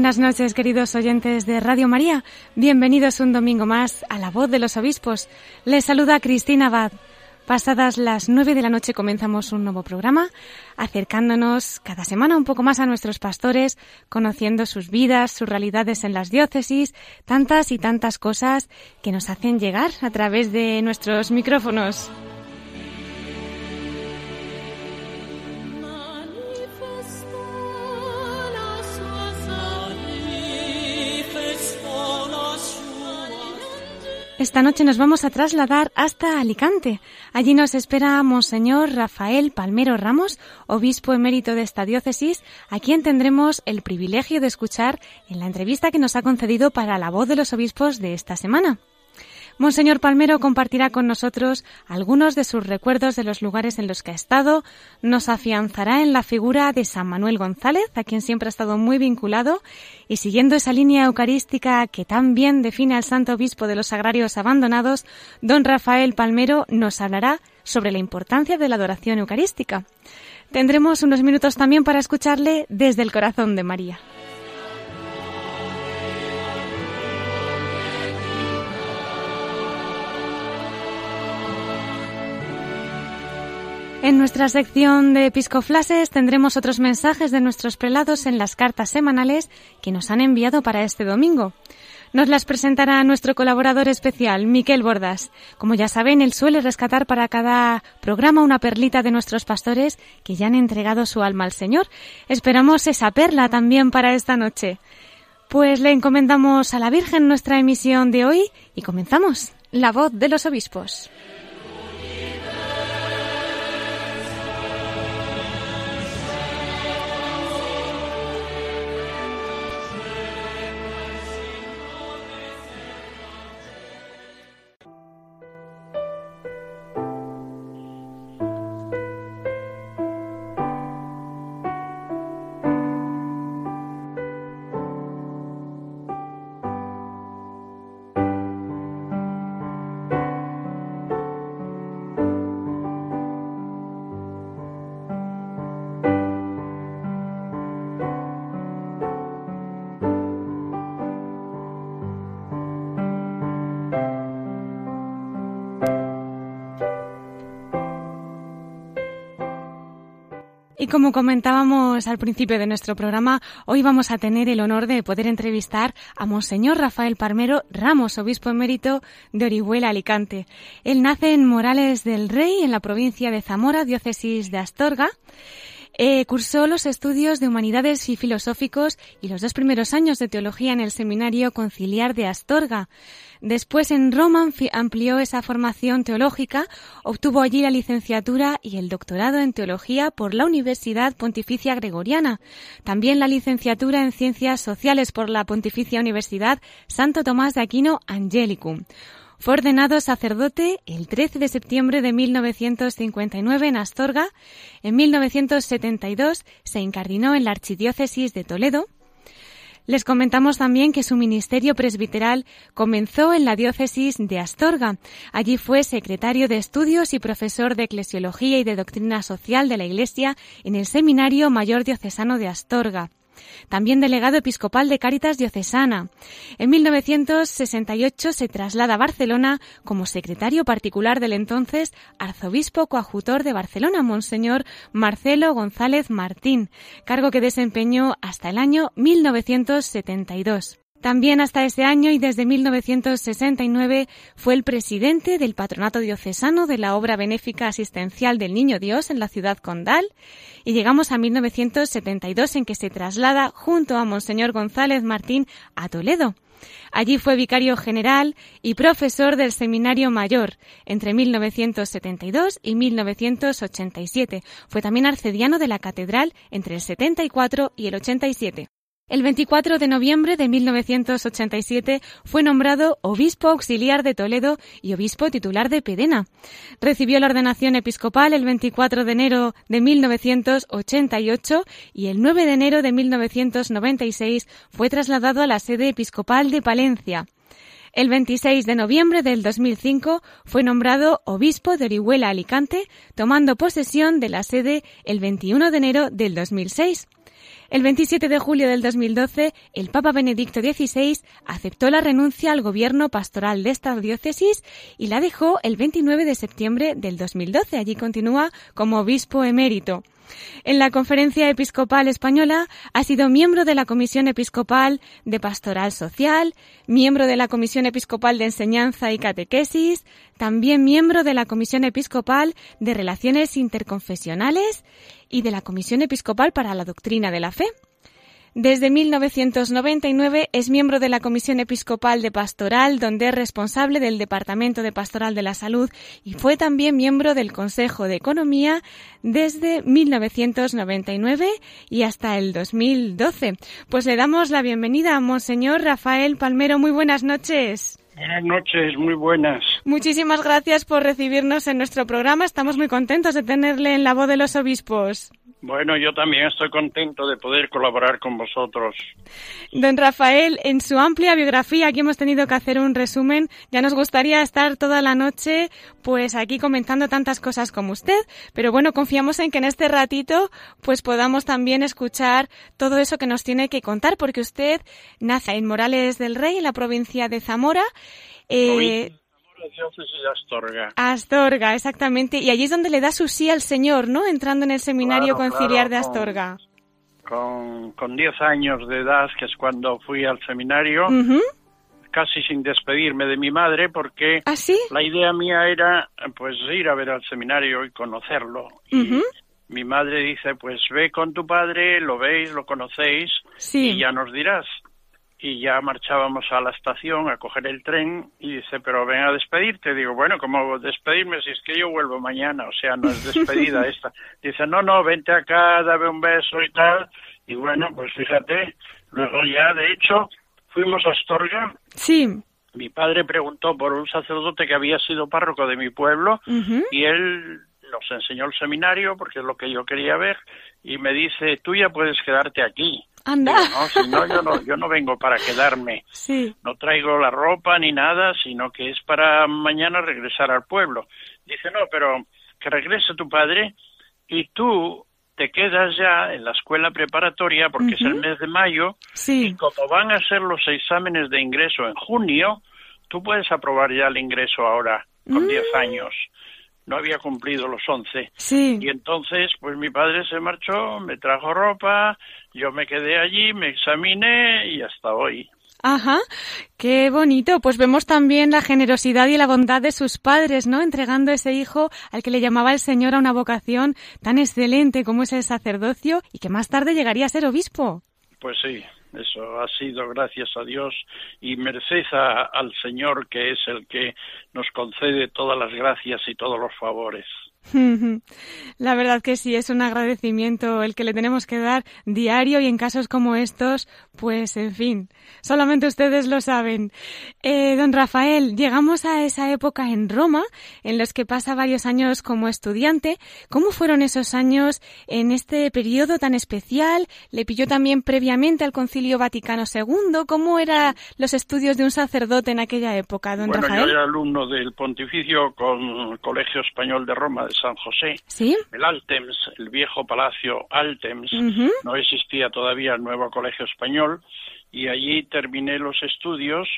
buenas noches, queridos oyentes de Radio María. Bienvenidos un domingo más a La Voz de los Obispos. Les saluda Cristina Abad. Pasadas las nueve de la noche comenzamos un nuevo programa, acercándonos cada semana un poco más a nuestros pastores, conociendo sus vidas, sus realidades en las diócesis, tantas y tantas cosas que nos hacen llegar a través de nuestros micrófonos. Esta noche nos vamos a trasladar hasta Alicante. Allí nos espera Monseñor Rafael Palmero Ramos, obispo emérito de esta diócesis, a quien tendremos el privilegio de escuchar en la entrevista que nos ha concedido para la voz de los obispos de esta semana. Monseñor Palmero compartirá con nosotros algunos de sus recuerdos de los lugares en los que ha estado, nos afianzará en la figura de San Manuel González, a quien siempre ha estado muy vinculado, y siguiendo esa línea eucarística que tan bien define al Santo Obispo de los Agrarios Abandonados, don Rafael Palmero nos hablará sobre la importancia de la adoración eucarística. Tendremos unos minutos también para escucharle desde el corazón de María. En nuestra sección de Episcoflases tendremos otros mensajes de nuestros prelados en las cartas semanales que nos han enviado para este domingo. Nos las presentará nuestro colaborador especial, Miquel Bordas. Como ya saben, él suele rescatar para cada programa una perlita de nuestros pastores que ya han entregado su alma al Señor. Esperamos esa perla también para esta noche. Pues le encomendamos a la Virgen nuestra emisión de hoy y comenzamos. La voz de los obispos. Y como comentábamos al principio de nuestro programa, hoy vamos a tener el honor de poder entrevistar a Monseñor Rafael Parmero Ramos, obispo emérito de Orihuela, Alicante. Él nace en Morales del Rey, en la provincia de Zamora, diócesis de Astorga. Eh, cursó los estudios de humanidades y filosóficos y los dos primeros años de teología en el Seminario Conciliar de Astorga. Después en Roma amplió esa formación teológica, obtuvo allí la licenciatura y el doctorado en teología por la Universidad Pontificia Gregoriana, también la licenciatura en ciencias sociales por la Pontificia Universidad Santo Tomás de Aquino Angelicum. Fue ordenado sacerdote el 13 de septiembre de 1959 en Astorga. En 1972 se incardinó en la Archidiócesis de Toledo. Les comentamos también que su ministerio presbiteral comenzó en la diócesis de Astorga. Allí fue secretario de estudios y profesor de eclesiología y de doctrina social de la Iglesia en el Seminario Mayor Diocesano de Astorga también delegado episcopal de Cáritas Diocesana. En 1968 se traslada a Barcelona como secretario particular del entonces arzobispo coadjutor de Barcelona, Monseñor Marcelo González Martín, cargo que desempeñó hasta el año 1972. También hasta ese año y desde 1969 fue el presidente del Patronato Diocesano de la Obra Benéfica Asistencial del Niño Dios en la ciudad condal y llegamos a 1972 en que se traslada junto a Monseñor González Martín a Toledo. Allí fue vicario general y profesor del Seminario Mayor entre 1972 y 1987. Fue también arcediano de la Catedral entre el 74 y el 87. El 24 de noviembre de 1987 fue nombrado obispo auxiliar de Toledo y obispo titular de Pedena. Recibió la ordenación episcopal el 24 de enero de 1988 y el 9 de enero de 1996 fue trasladado a la sede episcopal de Palencia. El 26 de noviembre del 2005 fue nombrado obispo de Orihuela Alicante, tomando posesión de la sede el 21 de enero del 2006. El 27 de julio del 2012, el Papa Benedicto XVI aceptó la renuncia al gobierno pastoral de esta diócesis y la dejó el 29 de septiembre del 2012. Allí continúa como obispo emérito. En la Conferencia Episcopal Española ha sido miembro de la Comisión Episcopal de Pastoral Social, miembro de la Comisión Episcopal de Enseñanza y Catequesis, también miembro de la Comisión Episcopal de Relaciones Interconfesionales y de la Comisión Episcopal para la Doctrina de la Fe. Desde 1999 es miembro de la Comisión Episcopal de Pastoral, donde es responsable del Departamento de Pastoral de la Salud y fue también miembro del Consejo de Economía desde 1999 y hasta el 2012. Pues le damos la bienvenida a Monseñor Rafael Palmero. Muy buenas noches. Buenas noches, muy buenas. Muchísimas gracias por recibirnos en nuestro programa. Estamos muy contentos de tenerle en la voz de los obispos. Bueno, yo también estoy contento de poder colaborar con vosotros. Don Rafael, en su amplia biografía, aquí hemos tenido que hacer un resumen. Ya nos gustaría estar toda la noche, pues aquí comentando tantas cosas como usted, pero bueno, confiamos en que en este ratito, pues podamos también escuchar todo eso que nos tiene que contar, porque usted nace en Morales del Rey, en la provincia de Zamora. Eh, diócesis de Astorga. Astorga, exactamente. Y allí es donde le da su sí al Señor, ¿no? Entrando en el seminario Claro, conciliar claro, de Astorga. Con, con 10 años de edad, que es cuando fui al seminario, Ujú. casi sin despedirme de mi madre, porque ¿Ah, sí? la idea mía era pues ir a ver al seminario y conocerlo. Y Ujú. mi madre dice, pues ve con tu padre, lo veis, lo conocéis, Sí. y ya nos dirás. Y ya marchábamos a la estación a coger el tren y dice, pero ven a despedirte. Digo, bueno, ¿cómo despedirme si es que yo vuelvo mañana? O sea, no es despedida esta. Dice, no, no, vente acá, dame un beso y tal. Y bueno, pues fíjate, luego ya, de hecho, fuimos a Astorga. Sí. Mi padre preguntó por un sacerdote que había sido párroco de mi pueblo y él nos enseñó el seminario porque es lo que yo quería ver y me dice, tú ya puedes quedarte aquí. Anda. Digo, no, si no, yo no, yo no vengo para quedarme. Sí. No traigo la ropa ni nada, sino que es para mañana regresar al pueblo. Dice, no, pero que regrese tu padre y tú te quedas ya en la escuela preparatoria porque es el mes de mayo y Sí. como van a ser los exámenes de ingreso en junio, tú puedes aprobar ya el ingreso ahora con Mm. 10 años. No había cumplido los 11. Sí. Y entonces, pues mi padre se marchó, me trajo ropa, yo me quedé allí, me examiné y hasta hoy. Ajá, qué bonito. Pues vemos también la generosidad y la bondad de sus padres, ¿no? Entregando ese hijo al que le llamaba el Señor a una vocación tan excelente como es el sacerdocio y que más tarde llegaría a ser obispo. Pues sí, eso ha sido gracias a Dios y merced a- al Señor que es el que nos concede todas las gracias y todos los favores. La verdad que sí, es un agradecimiento el que le tenemos que dar diario y en casos como estos, pues en fin, solamente ustedes lo saben. Eh, don Rafael, llegamos a esa época en Roma, en los que pasa varios años como estudiante. ¿Cómo fueron esos años en este periodo tan especial? ¿Le pilló también previamente al Concilio Vaticano II? ¿Cómo eran los estudios de un sacerdote en aquella época, don bueno, Rafael? yo era alumno del Pontificio con el Colegio Español de Roma de San José. ¿Sí? El Altems, el viejo palacio Altems, no existía todavía el nuevo colegio español y allí terminé los estudios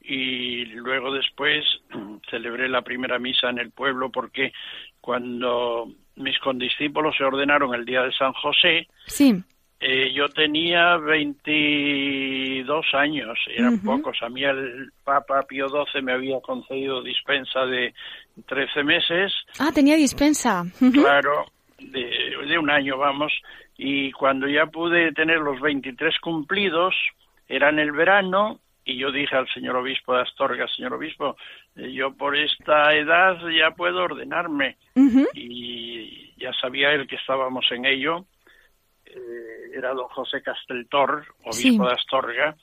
y luego después celebré la primera misa en el pueblo porque cuando mis condiscípulos se ordenaron el día de San José, Sí. Eh, yo tenía 22 años, eran pocos. A mí el Papa Pío XII me había concedido dispensa de 13 meses. Ah, tenía dispensa. Claro, de, de un año, vamos. Y cuando ya pude tener los 23 cumplidos, era en el verano, y yo dije al señor obispo de Astorga, señor obispo, eh, yo por esta edad ya puedo ordenarme. Y ya sabía él que estábamos en ello eh, era don José Casteltor, obispo de Astorga,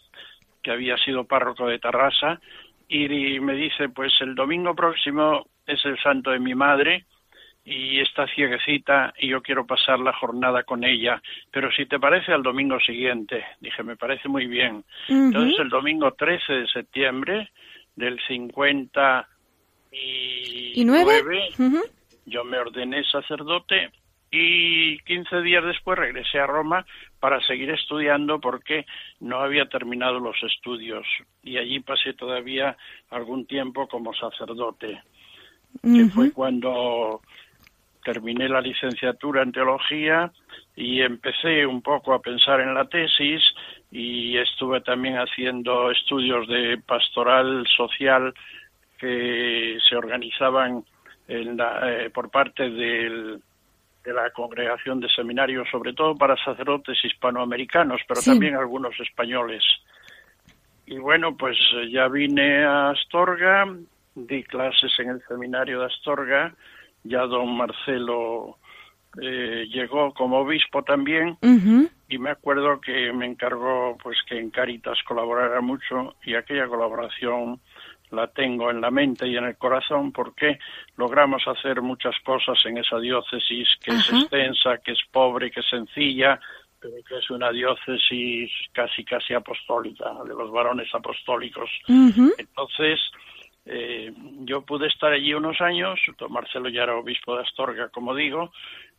que había sido párroco de Tarrasa, y, me dice, pues el domingo próximo es el santo de mi madre, y está cieguecita y yo quiero pasar la jornada con ella, pero si te parece al domingo siguiente, dije, me parece muy bien. Entonces el domingo 13 de septiembre del 59 ¿Y nueve? yo me ordené sacerdote y 15 días después regresé a Roma para seguir estudiando porque no había terminado los estudios y allí pasé todavía algún tiempo como sacerdote, que fue cuando terminé la licenciatura en teología y empecé un poco a pensar en la tesis y estuve también haciendo estudios de pastoral social que se organizaban en eh, por parte del de la congregación de seminarios, sobre todo para sacerdotes hispanoamericanos, pero también algunos españoles. Y bueno, pues eh, ya vine a Astorga, di clases en el seminario de Astorga, ya don Marcelo eh, llegó como obispo también y me acuerdo que me encargó pues que en Caritas colaborara mucho y aquella colaboración la tengo en la mente y en el corazón porque logramos hacer muchas cosas en esa diócesis que es extensa, que es pobre, que es sencilla, pero que es una diócesis casi casi apostólica, de los varones apostólicos. Entonces, eh, yo pude estar allí unos años, don Marcelo ya era obispo de Astorga, como digo,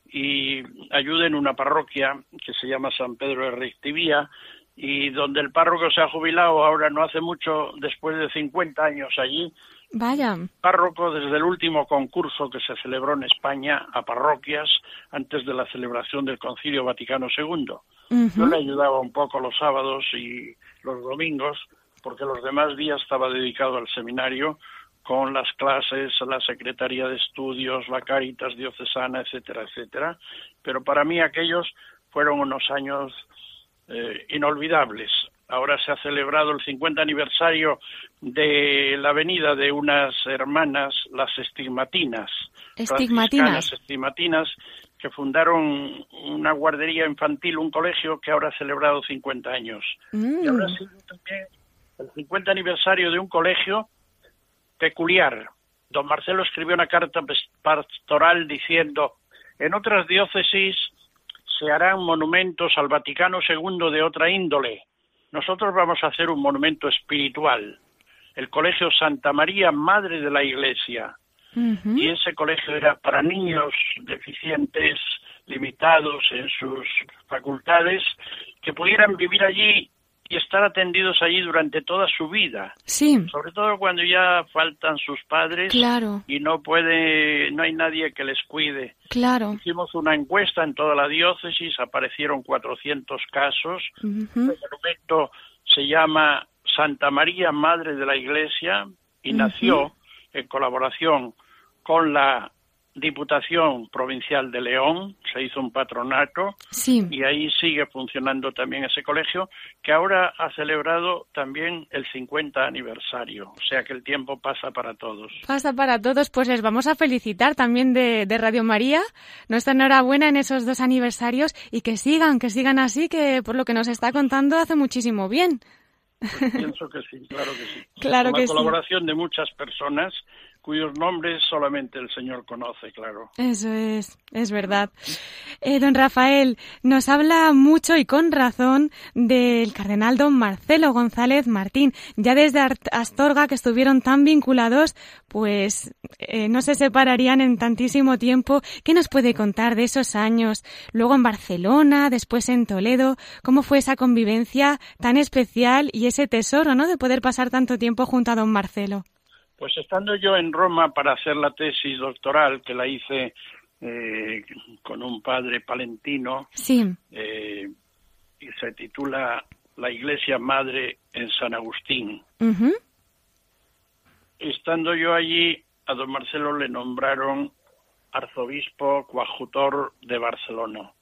y ayudé en una parroquia que se llama San Pedro de Rectivía, y donde el párroco se ha jubilado ahora no hace mucho, después de 50 años allí. Vaya. Párroco desde el último concurso que se celebró en España a parroquias antes de la celebración del Concilio Vaticano II. Yo le ayudaba un poco los sábados y los domingos, porque los demás días estaba dedicado al seminario con las clases, la Secretaría de Estudios, la Caritas Diocesana, etcétera, etcétera. Pero para mí aquellos fueron unos años eh, inolvidables. Ahora se ha celebrado el 50 aniversario de la venida de unas hermanas, las estigmatinas, estigmatinas, estigmatinas que fundaron una guardería infantil, un colegio que ahora ha celebrado 50 años. Y ahora mm. sido también el 50 aniversario de un colegio peculiar. Don Marcelo escribió una carta pastoral diciendo, en otras diócesis se harán monumentos al Vaticano II de otra índole. Nosotros vamos a hacer un monumento espiritual, el Colegio Santa María, Madre de la Iglesia. Y ese colegio era para niños deficientes, limitados en sus facultades, que pudieran vivir allí y estar atendidos allí durante toda su vida. Sí. Sobre todo cuando ya faltan sus padres claro. y no puede, no hay nadie que les cuide. Claro. Hicimos una encuesta en toda la diócesis, aparecieron 400 casos. El monumento se llama Santa María, Madre de la Iglesia, y nació en colaboración con la Diputación Provincial de León, se hizo un patronato y ahí sigue funcionando también ese colegio que ahora ha celebrado también el 50 aniversario, o sea que el tiempo pasa para todos. Pasa para todos, pues les vamos a felicitar también de, Radio María, nuestra enhorabuena en esos dos aniversarios y que sigan, que sigan así, que por lo que nos está contando hace muchísimo bien. Pues pienso que sí, claro que sí. Claro Con la colaboración de muchas personas cuyos nombres solamente el Señor conoce, claro. Eso es, es verdad. Eh, don Rafael, nos habla mucho y con razón del cardenal don Marcelo González Martín. Ya desde Astorga, que estuvieron tan vinculados, pues eh, no se separarían en tantísimo tiempo. ¿Qué nos puede contar de esos años? Luego en Barcelona, después en Toledo. ¿Cómo fue esa convivencia tan especial y ese tesoro, ¿no? De poder pasar tanto tiempo junto a don Marcelo. Pues estando yo en Roma para hacer la tesis doctoral, que la hice eh, con un padre palentino, sí. Eh, y se titula La Iglesia Madre en San Agustín. Estando yo allí, a don Marcelo le nombraron arzobispo coadjutor de Barcelona.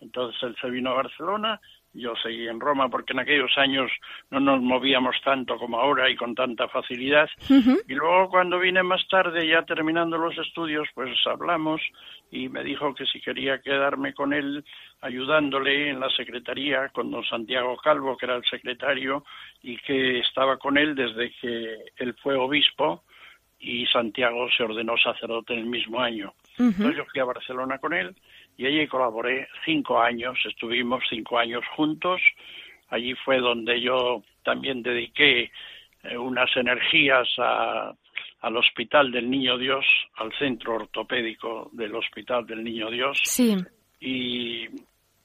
Entonces él se vino a Barcelona, yo seguí en Roma porque en aquellos años no nos movíamos tanto como ahora y con tanta facilidad. Y luego cuando vine más tarde, ya terminando los estudios, pues hablamos y me dijo que si quería quedarme con él ayudándole en la secretaría con don Santiago Calvo, que era el secretario, y que estaba con él desde que él fue obispo y Santiago se ordenó sacerdote en el mismo año. Entonces yo fui a Barcelona con él y allí colaboré cinco años, estuvimos cinco años juntos. Allí fue donde yo también dediqué eh, unas energías a- al Hospital del Niño Dios, al centro ortopédico del Hospital del Niño Dios Sí. y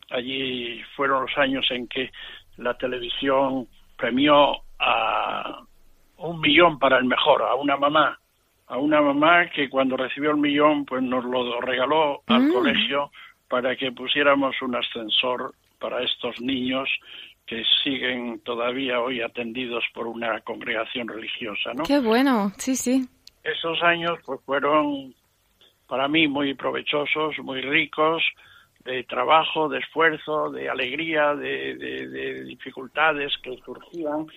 allí fueron los años en que la televisión premió a un millón para el mejor, a una mamá, a una mamá que cuando recibió el millón pues nos lo regaló al Mm. colegio para que pusiéramos un ascensor para estos niños que siguen todavía hoy atendidos por una congregación religiosa, ¿no? Qué bueno. Sí, sí. esos años pues fueron para mí muy provechosos, muy ricos de trabajo, de esfuerzo, de alegría, de, de- de dificultades que surgían,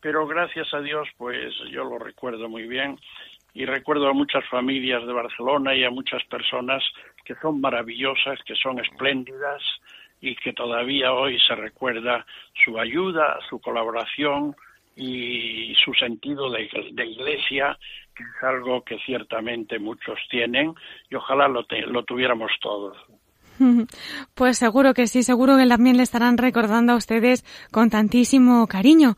pero gracias a Dios pues yo lo recuerdo muy bien y recuerdo a muchas familias de Barcelona y a muchas personas que son maravillosas, que son espléndidas y que todavía hoy se recuerda su ayuda, su colaboración y su sentido de, iglesia, que es algo que ciertamente muchos tienen y ojalá lo, te- lo tuviéramos todos. Pues seguro que sí, seguro que también le estarán recordando a ustedes con tantísimo cariño.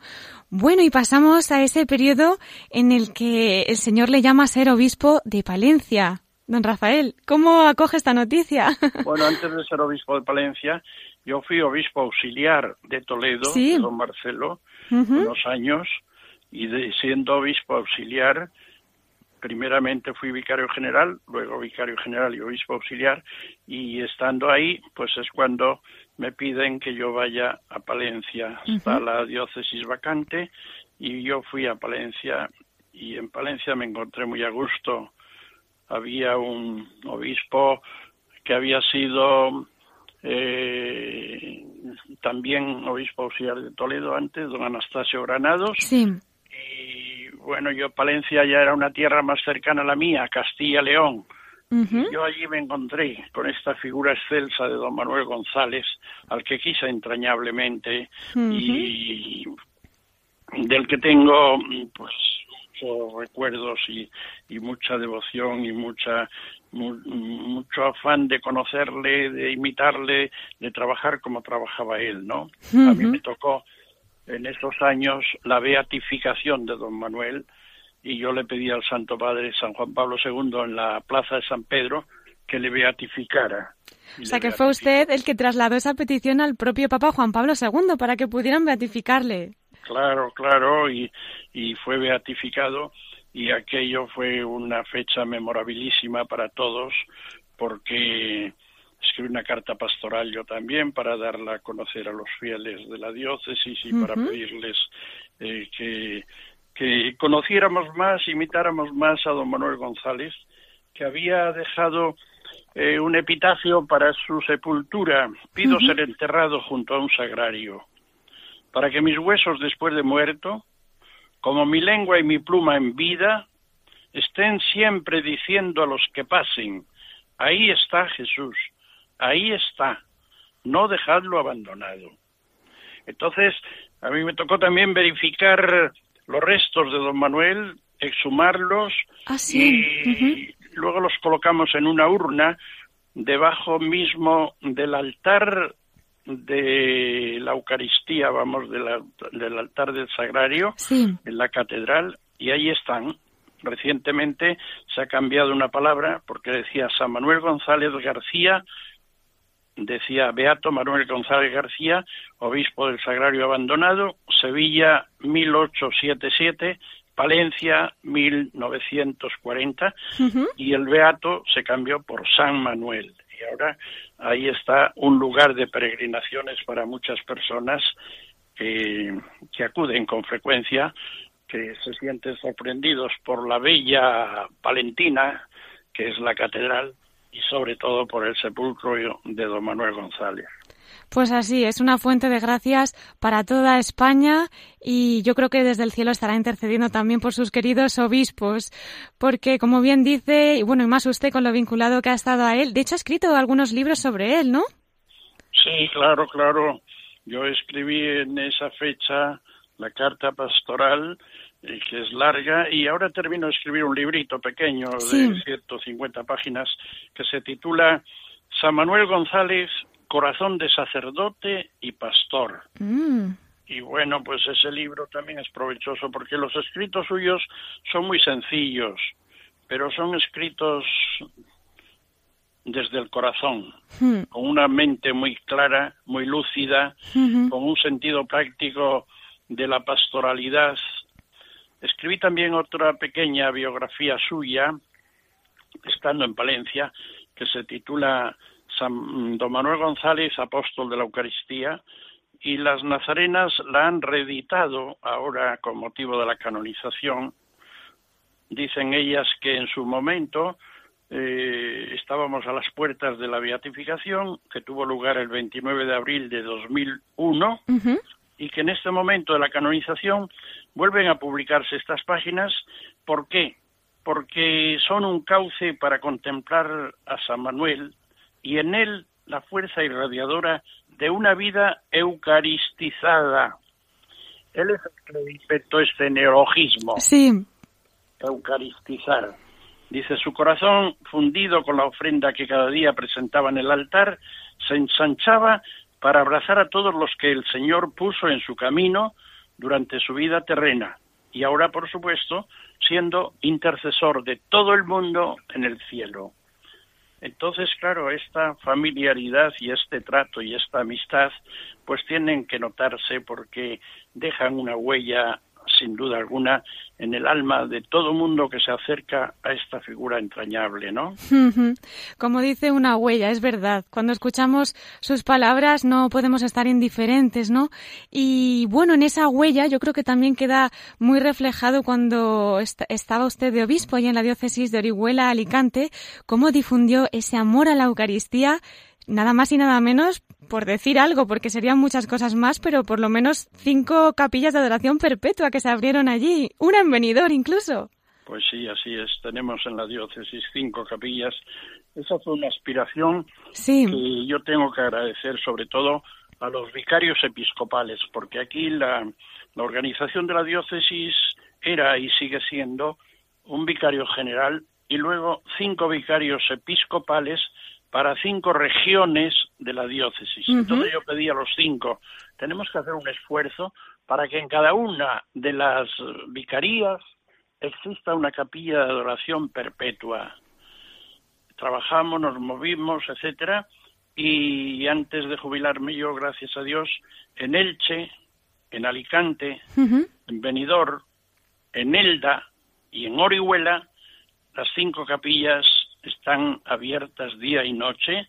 Bueno, y pasamos a ese periodo en el que el Señor le llama a ser obispo de Palencia. Don Rafael, ¿cómo acoge esta noticia? Bueno, antes de ser obispo de Palencia, yo fui obispo auxiliar de Toledo, Sí. de don Marcelo, unos años, y de, siendo obispo auxiliar, primeramente fui vicario general, luego vicario general y obispo auxiliar, y estando ahí, pues es cuando me piden que yo vaya a Palencia. Está la diócesis vacante, y yo fui a Palencia, y en Palencia me encontré muy a gusto. Había un obispo que había sido eh, también obispo auxiliar de Toledo antes, don Anastasio Granados, Sí. y bueno, yo Palencia ya era una tierra más cercana a la mía, Castilla-León. Yo allí me encontré con esta figura excelsa de don Manuel González, al que quise entrañablemente y del que tengo pues muchos recuerdos y, y mucha devoción y mucha mu- mucho afán de conocerle, de imitarle, de trabajar como trabajaba él, ¿no? A mí me tocó en esos años la beatificación de don Manuel y yo le pedí al Santo Padre San Juan Pablo II en la Plaza de San Pedro que le beatificara. O sea que fue usted el que trasladó esa petición al propio Papa Juan Pablo II para que pudieran beatificarle. Claro, claro, y, y fue beatificado y aquello fue una fecha memorabilísima para todos porque escribí una carta pastoral yo también para darla a conocer a los fieles de la diócesis y para pedirles eh, que, que conociéramos más, imitáramos más a don Manuel González, que había dejado eh, un epitafio para su sepultura. Pido ser enterrado junto a un sagrario para que mis huesos después de muerto, como mi lengua y mi pluma en vida, estén siempre diciendo a los que pasen, ahí está Jesús, ahí está, no dejadlo abandonado. Entonces, a mí me tocó también verificar los restos de don Manuel, exhumarlos Ah, sí. y luego los colocamos en una urna debajo mismo del altar de la Eucaristía, vamos, de la- del altar del Sagrario, Sí. en la catedral, y ahí están. Recientemente se ha cambiado una palabra porque decía San Manuel González García, decía Beato Manuel González García, obispo del Sagrario Abandonado, Sevilla 1877, Palencia 1940, Ujú. y el Beato se cambió por San Manuel. Y ahora ahí está un lugar de peregrinaciones para muchas personas que, que acuden con frecuencia, que se sienten sorprendidos por la bella Palentina, que es la catedral, y sobre todo por el sepulcro de don Manuel González. Pues así, es una fuente de gracias para toda España y yo creo que desde el cielo estará intercediendo también por sus queridos obispos, porque como bien dice, y bueno, y más usted con lo vinculado que ha estado a él, de hecho ha escrito algunos libros sobre él, ¿no? Sí, claro, claro. Yo escribí en esa fecha la carta pastoral, eh, que es larga, y ahora termino de escribir un librito pequeño de 150 páginas que se titula San Manuel González, Corazón de sacerdote y pastor. Mm. Y bueno, pues ese libro también es provechoso porque los escritos suyos son muy sencillos, pero son escritos desde el corazón, Hmm. con una mente muy clara, muy lúcida, con un sentido práctico de la pastoralidad. Escribí también otra pequeña biografía suya, estando en Palencia, que se titula San Don Manuel González, apóstol de la Eucaristía, y las nazarenas la han reeditado ahora con motivo de la canonización. Dicen ellas que en su momento eh, estábamos a las puertas de la beatificación, que tuvo lugar el 29 de abril de 2001, Ujú. Y que en este momento de la canonización vuelven a publicarse estas páginas. ¿Por qué? Porque son un cauce para contemplar a San Manuel y en él la fuerza irradiadora de una vida eucaristizada. Él es el que inventó este neologismo Sí. eucaristizar. Dice, su corazón, fundido con la ofrenda que cada día presentaba en el altar, se ensanchaba para abrazar a todos los que el Señor puso en su camino durante su vida terrena y ahora, por supuesto, siendo intercesor de todo el mundo en el cielo. Entonces, claro, esta familiaridad y este trato y esta amistad, pues tienen que notarse porque dejan una huella, sin duda alguna, en el alma de todo mundo que se acerca a esta figura entrañable, ¿no? Como dice una huella, es verdad. Cuando escuchamos sus palabras no podemos estar indiferentes, ¿no? Y bueno, en esa huella yo creo que también queda muy reflejado cuando est- estaba usted de obispo allá en la diócesis de Orihuela, Alicante, cómo difundió ese amor a la Eucaristía, nada más y nada menos por decir algo, porque serían muchas cosas más, pero por lo menos cinco capillas de adoración perpetua que se abrieron allí, una en Benidorm incluso. Pues sí, así es. Tenemos en la diócesis cinco capillas. Esa fue una aspiración Sí. que yo tengo que agradecer sobre todo a los vicarios episcopales, porque aquí la, la organización de la diócesis era y sigue siendo un vicario general y luego cinco vicarios episcopales para cinco regiones de la diócesis. Ujú. Entonces yo pedí a los cinco, tenemos que hacer un esfuerzo para que en cada una de las vicarías exista una capilla de adoración perpetua. Trabajamos, nos movimos, etcétera, y antes de jubilarme yo, gracias a Dios, en Elche, en Alicante, en Benidorm, en Elda y en Orihuela, las cinco capillas están abiertas día y noche.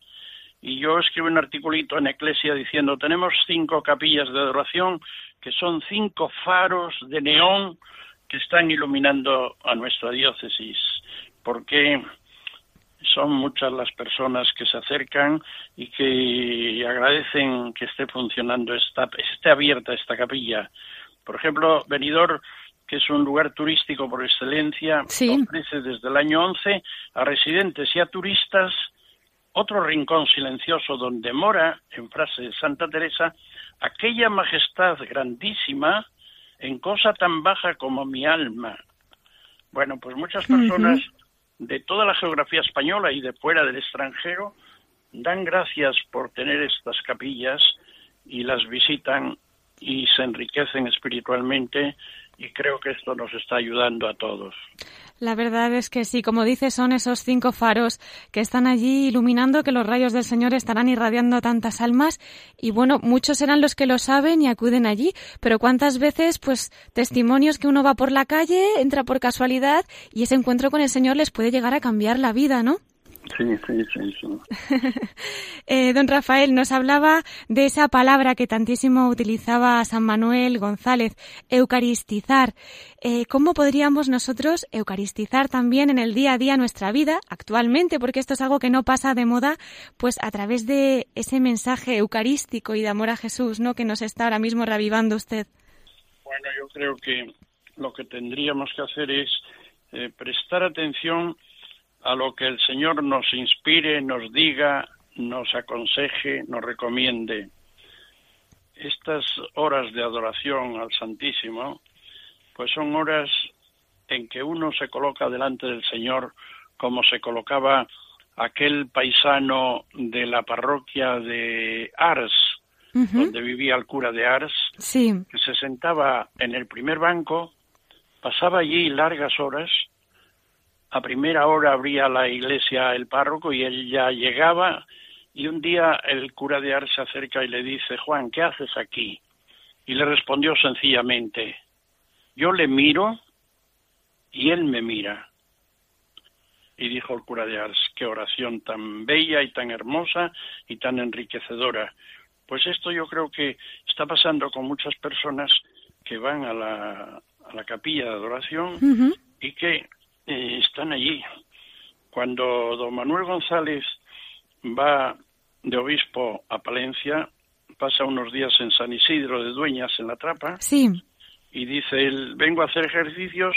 Y yo escribo un articulito en Eclesia diciendo, tenemos cinco capillas de adoración que son cinco faros de neón que están iluminando a nuestra diócesis, porque son muchas las personas que se acercan y que agradecen que esté funcionando esta, esté abierta esta capilla. Por ejemplo, Benidorm, que es un lugar turístico por excelencia, Sí. ofrece desde el año 11 a residentes y a turistas otro rincón silencioso donde mora, en frase de Santa Teresa, aquella majestad grandísima en cosa tan baja como mi alma. Bueno, pues muchas personas de toda la geografía española y de fuera del extranjero dan gracias por tener estas capillas y las visitan y se enriquecen espiritualmente y creo que esto nos está ayudando a todos. La verdad es que sí, como dice, son esos cinco faros que están allí iluminando que los rayos del Señor estarán irradiando tantas almas y bueno, muchos serán los que lo saben y acuden allí, pero cuántas veces pues testimonios que uno va por la calle, entra por casualidad y ese encuentro con el Señor les puede llegar a cambiar la vida, ¿no? Sí, sí, sí, sí. eh, don Rafael nos hablaba de esa palabra que tantísimo utilizaba San Manuel González, eucaristizar. Eh, ¿Cómo podríamos nosotros eucaristizar también en el día a día nuestra vida actualmente? Porque esto es algo que no pasa de moda, pues a través de ese mensaje eucarístico y de amor a Jesús, ¿no? Que nos está ahora mismo revivando usted. Bueno, yo creo que lo que tendríamos que hacer es eh, prestar atención a lo que el Señor nos inspire, nos diga, nos aconseje, nos recomiende. Estas horas de adoración al Santísimo, pues son horas en que uno se coloca delante del Señor como se colocaba aquel paisano de la parroquia de Ars, donde vivía el cura de Ars, que se sentaba en el primer banco, pasaba allí largas horas, a primera hora abría la iglesia el párroco y él ya llegaba y un día el cura de Ars se acerca y le dice, Juan, ¿qué haces aquí? Y le respondió sencillamente, yo le miro y él me mira. Y dijo el cura de Ars, qué oración tan bella y tan hermosa y tan enriquecedora. Pues esto yo creo que está pasando con muchas personas que van a la, a la capilla de adoración y que eh, están allí. Cuando don Manuel González va de obispo a Palencia, pasa unos días en San Isidro de Dueñas, en la Trapa, sí. y dice él, vengo a hacer ejercicios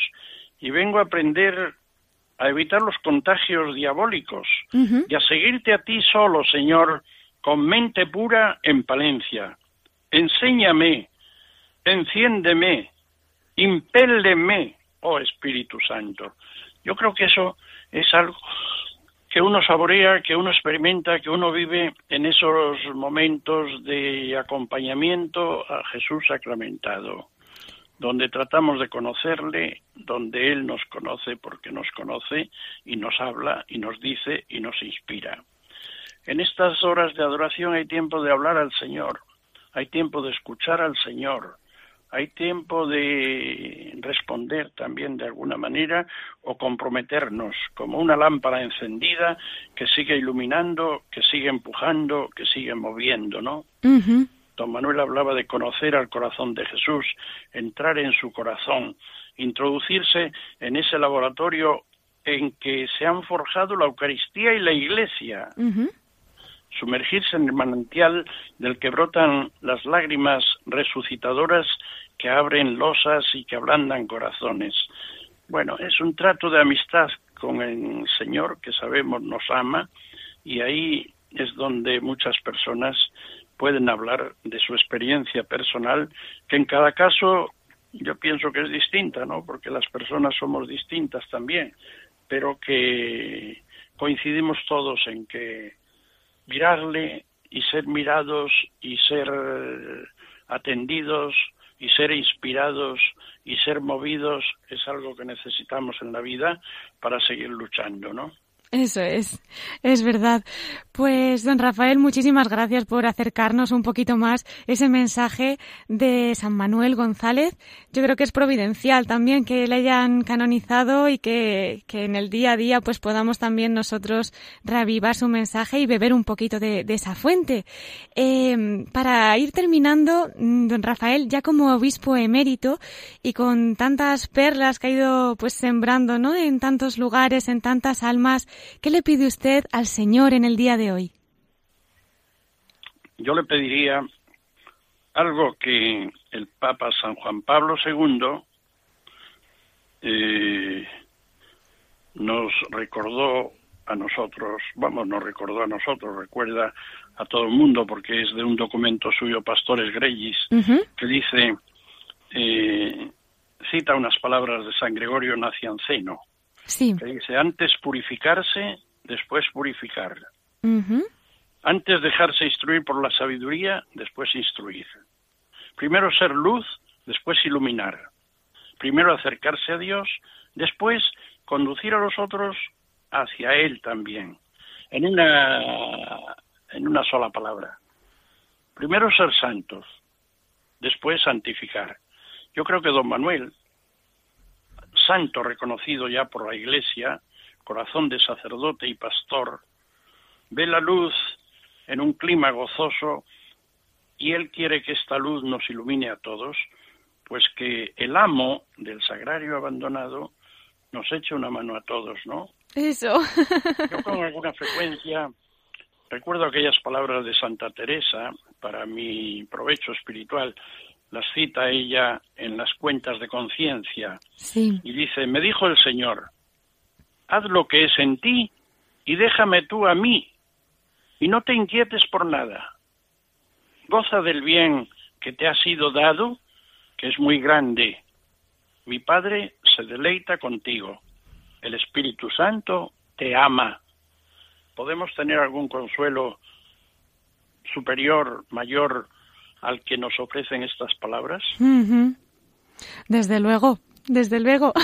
y vengo a aprender a evitar los contagios diabólicos y a seguirte a ti solo, Señor, con mente pura en Palencia. Enséñame, enciéndeme, impéleme, oh Espíritu Santo. Yo creo que eso es algo que uno saborea, que uno experimenta, que uno vive en esos momentos de acompañamiento a Jesús sacramentado, donde tratamos de conocerle, donde Él nos conoce porque nos conoce y nos habla y nos dice y nos inspira. En estas horas de adoración hay tiempo de hablar al Señor, hay tiempo de escuchar al Señor, hay tiempo de responder también de alguna manera o comprometernos como una lámpara encendida que sigue iluminando, que sigue empujando, que sigue moviendo, ¿no? Don Manuel hablaba de conocer al corazón de Jesús, entrar en su corazón, introducirse en ese laboratorio en que se han forjado la Eucaristía y la Iglesia sumergirse en el manantial del que brotan las lágrimas resucitadoras que abren losas y que ablandan corazones. Bueno, es un trato de amistad con el Señor que sabemos nos ama y ahí es donde muchas personas pueden hablar de su experiencia personal, que en cada caso yo pienso que es distinta, ¿no? Porque las personas somos distintas también, pero que coincidimos todos en que mirarle y ser mirados y ser atendidos y ser inspirados y ser movidos es algo que necesitamos en la vida para seguir luchando, ¿no? Eso es, es verdad. Pues, don Rafael, muchísimas gracias por acercarnos un poquito más ese mensaje de San Manuel González. Yo creo que es providencial también que le hayan canonizado y que, que en el día a día pues podamos también nosotros reavivar su mensaje y beber un poquito de, esa fuente. Eh, para ir terminando, don Rafael, ya como obispo emérito y con tantas perlas que ha ido pues sembrando, ¿no? En tantos lugares, en tantas almas, ¿Qué le pide usted al Señor en el día de hoy? Yo le pediría algo que el Papa San Juan Pablo II eh, nos recordó a nosotros, vamos, nos recordó a nosotros, recuerda a todo el mundo porque es de un documento suyo, Pastores Greyis, que dice, eh, cita unas palabras de San Gregorio Nacianceno, Sí. Que dice, antes purificarse, después purificar. Antes dejarse instruir por la sabiduría, después instruir. Primero ser luz, después iluminar. Primero acercarse a Dios, después conducir a los otros hacia Él también. En una, en una sola palabra. Primero ser santos, después santificar. Yo creo que don Manuel santo reconocido ya por la Iglesia, corazón de sacerdote y pastor, ve la luz en un clima gozoso y Él quiere que esta luz nos ilumine a todos, pues que el amo del sagrario abandonado nos eche una mano a todos, ¿no? Eso. Yo con alguna frecuencia recuerdo aquellas palabras de Santa Teresa para mi provecho espiritual. Las cita ella en las cuentas de conciencia Sí. y dice, me dijo el Señor, haz lo que es en ti y déjame tú a mí y no te inquietes por nada. Goza del bien que te ha sido dado, que es muy grande. Mi Padre se deleita contigo. El Espíritu Santo te ama. ¿Podemos tener algún consuelo superior, mayor al que nos ofrecen estas palabras? Desde luego, desde luego.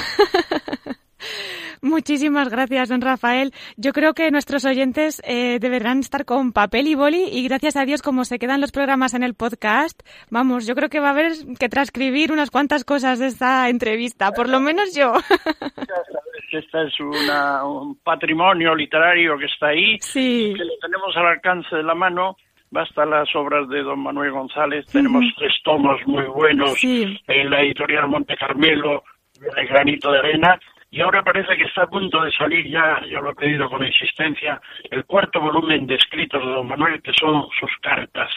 Muchísimas gracias, don Rafael. Yo creo que nuestros oyentes eh, deberán estar con papel y boli y gracias a Dios como se quedan los programas en el podcast, vamos, yo creo que va a haber que transcribir unas cuantas cosas de esta entrevista, por lo menos yo. Esta es una- un patrimonio literario que está ahí, Sí. que lo tenemos al alcance de la mano. Basta las obras de don Manuel González, tenemos tres tomos muy buenos Sí. en la editorial Monte Carmelo, de Granito de Arena, y ahora parece que está a punto de salir ya, yo lo he pedido con insistencia, el cuarto volumen de escritos de don Manuel, que son sus cartas.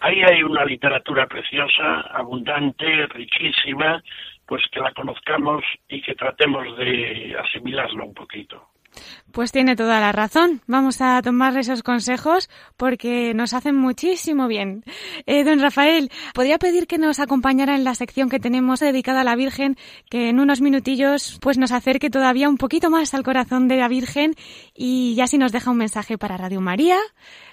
Ahí hay una literatura preciosa, abundante, riquísima, pues que la conozcamos y que tratemos de asimilarla un poquito. Pues tiene toda la razón. Vamos a tomar esos consejos porque nos hacen muchísimo bien. Eh, don Rafael, ¿podría pedir que nos acompañara en la sección que tenemos dedicada a la Virgen, que en unos minutillos pues nos acerque todavía un poquito más al corazón de la Virgen y ya si nos deja un mensaje para Radio María?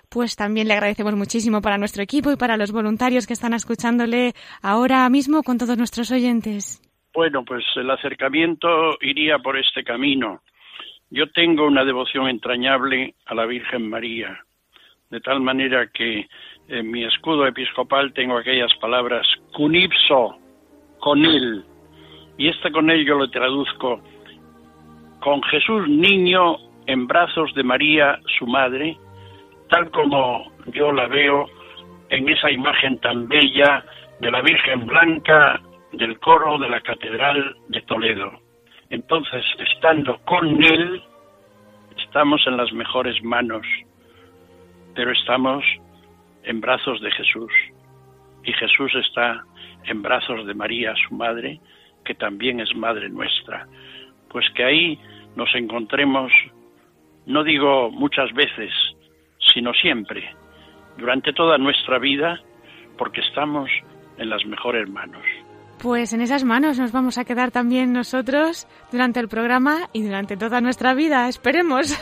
Pues también le agradecemos muchísimo para nuestro equipo y para los voluntarios que están escuchándole ahora mismo con todos nuestros oyentes. Bueno, pues el acercamiento iría por este camino. Yo tengo una devoción entrañable a la Virgen María, de tal manera que en mi escudo episcopal tengo aquellas palabras cunipso, con él, y este con él yo lo traduzco con Jesús niño en brazos de María, su madre, tal como yo la veo en esa imagen tan bella de la Virgen Blanca del coro de la Catedral de Toledo. Entonces, estando con Él, estamos en las mejores manos, pero estamos en brazos de Jesús. Y Jesús está en brazos de María, su madre, que también es madre nuestra. Pues que ahí nos encontremos, no digo muchas veces, sino siempre, durante toda nuestra vida, porque estamos en las mejores manos. Pues en esas manos nos vamos a quedar también nosotros durante el programa y durante toda nuestra vida, esperemos.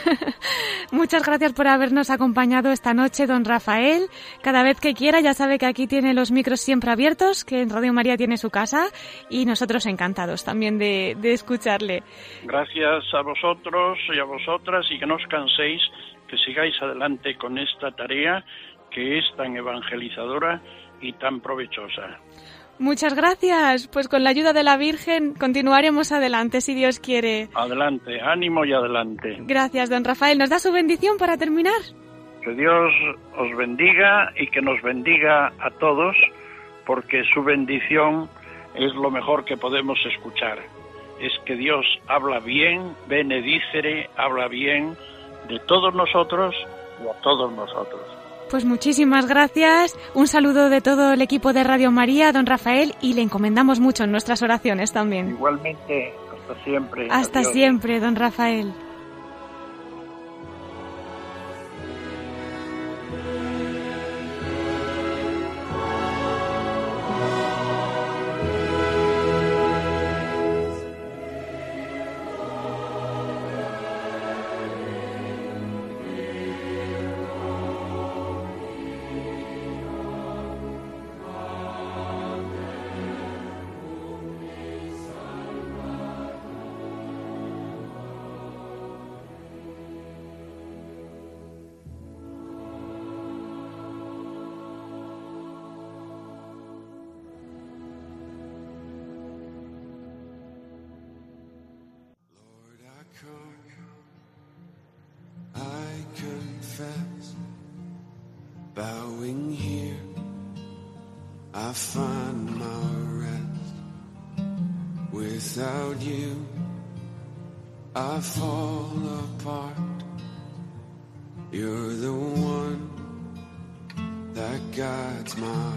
Muchas gracias por habernos acompañado esta noche, don Rafael. Cada vez que quiera ya sabe que aquí tiene los micros siempre abiertos, que en Radio María tiene su casa y nosotros encantados también de, de escucharle. Gracias a vosotros y a vosotras y que no os canséis, que sigáis adelante con esta tarea que es tan evangelizadora y tan provechosa. Muchas gracias. Pues con la ayuda de la Virgen continuaremos adelante si Dios quiere. Adelante, ánimo y adelante. Gracias, don Rafael. ¿Nos da su bendición para terminar? Que Dios os bendiga y que nos bendiga a todos, porque su bendición es lo mejor que podemos escuchar. Es que Dios habla bien, benedicere, habla bien de todos nosotros y a todos nosotros. Pues muchísimas gracias. Un saludo de todo el equipo de Radio María, don Rafael, y le encomendamos mucho en nuestras oraciones también. Igualmente, hasta siempre. Hasta Adiós. siempre, don Rafael. I find my rest. Without you, I fall apart. You're the one that guides my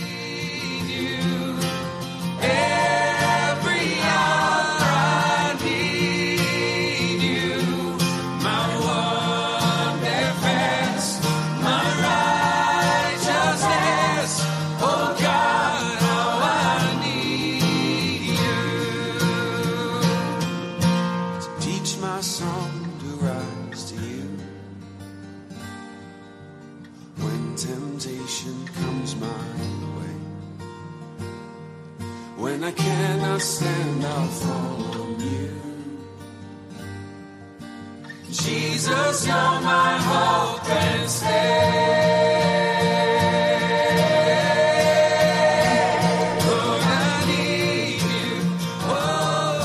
Oh,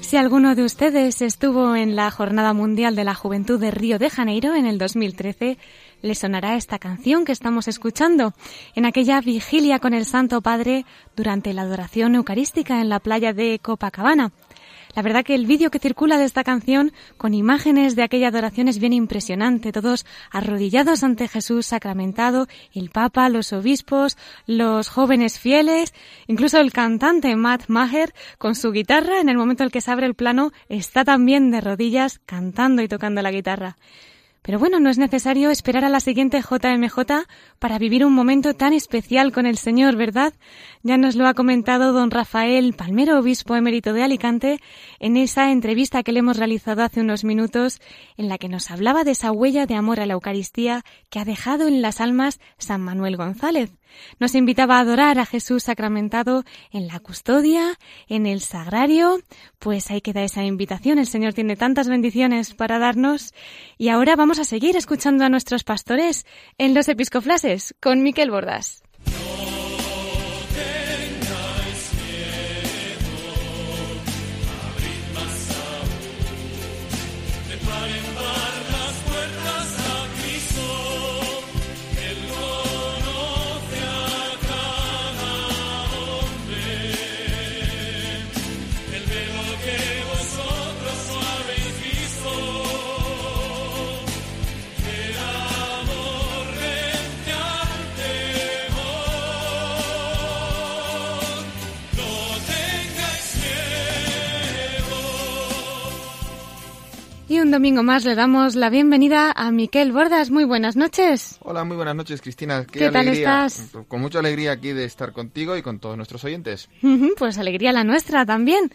Si alguno de ustedes estuvo en la Jornada Mundial de la Juventud de Río de Janeiro en el 2013, le sonará esta canción que estamos escuchando en aquella vigilia con el Santo Padre durante la adoración eucarística en la playa de Copacabana. La verdad que el vídeo que circula de esta canción con imágenes de aquella adoración es bien impresionante, todos arrodillados ante Jesús sacramentado, el Papa, los obispos, los jóvenes fieles, incluso el cantante Matt Maher con su guitarra en el momento en el que se abre el plano está también de rodillas cantando y tocando la guitarra. Pero bueno, no es necesario esperar a la siguiente JMJ para vivir un momento tan especial con el Señor, ¿verdad? Ya nos lo ha comentado don Rafael Palmero, obispo emérito de Alicante, en esa entrevista que le hemos realizado hace unos minutos, en la que nos hablaba de esa huella de amor a la Eucaristía que ha dejado en las almas San Manuel González. Nos invitaba a adorar a Jesús sacramentado en la custodia, en el sagrario. Pues ahí queda esa invitación. El Señor tiene tantas bendiciones para darnos. Y ahora vamos a seguir escuchando a nuestros pastores en los episcoflases con Miquel Bordas. Un domingo más le damos la bienvenida a Miquel Bordas. Muy buenas noches. Hola, muy buenas noches, Cristina. ¿Qué tal estás? Con mucha alegría aquí de estar contigo y con todos nuestros oyentes. Pues alegría la nuestra también.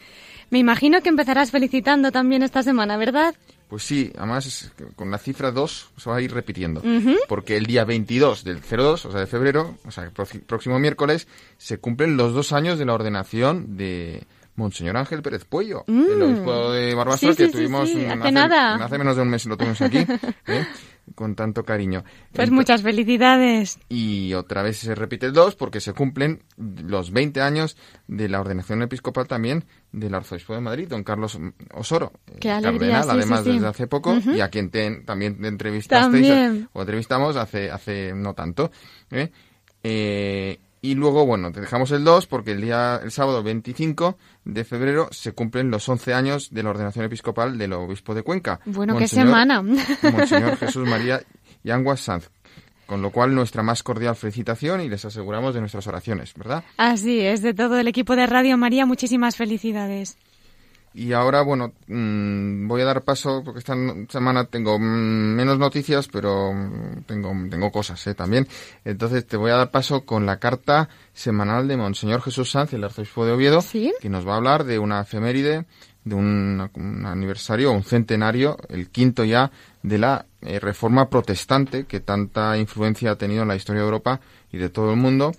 Me imagino que empezarás felicitando también esta semana, ¿verdad? Pues sí, además con la cifra 2 se va a ir repitiendo. Porque el día 22 del 02, o sea, de febrero, o sea, el próximo miércoles, se cumplen los dos años de la ordenación de Monseñor Ángel Pérez Puello, el obispo de Barbastro, Mm. Sí, que sí, tuvimos sí, mm, hace nada. hace menos de un mes lo tuvimos aquí, ¿eh? con tanto cariño. Pues muchas felicidades. Y otra vez se repite el 2 porque se cumplen los 20 años de la ordenación episcopal también del arzobispo de Madrid, don Carlos Osoro. Qué alegría, cardenal, además desde hace poco, y a quien te- también te entrevistasteis También. o entrevistamos hace, hace no tanto. ¿eh? Eh, Y luego, bueno, te dejamos el 2 porque el día, el sábado 25 de febrero se cumplen los 11 años de la ordenación episcopal del obispo de Cuenca. Bueno, qué semana. Monseñor Jesús María Yanguas Sanz. Con lo cual, nuestra más cordial felicitación y les aseguramos de nuestras oraciones, ¿verdad? Así es, de todo el equipo de Radio María, muchísimas felicidades. Y ahora, bueno, mm, voy a dar paso, porque esta semana tengo menos noticias, pero tengo, tengo cosas ¿eh? también. Entonces te voy a dar paso con la carta semanal de Monseñor Jesús Sanz, el arzobispo de Oviedo, ¿Sí? que nos va a hablar de una efeméride, de un, un aniversario, un centenario, el quinto ya, de la eh, reforma protestante, que tanta influencia ha tenido en la historia de Europa y de todo el mundo.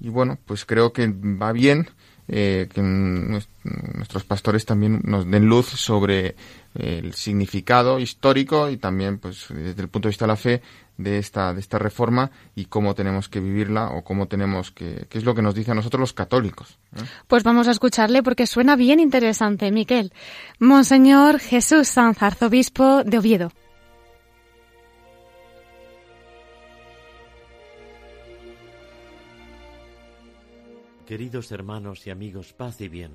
Y bueno, pues creo que va bien eh, que nues- nuestros pastores también nos den luz sobre eh, el significado histórico y también, pues, desde el punto de vista de la fe de esta, de esta reforma y cómo tenemos que vivirla o cómo tenemos que, qué es lo que nos dice a nosotros los católicos. ¿eh? Pues vamos a escucharle porque suena bien interesante, Miquel. Monseñor Jesús Sanz, arzobispo de Oviedo. Queridos hermanos y amigos, paz y bien.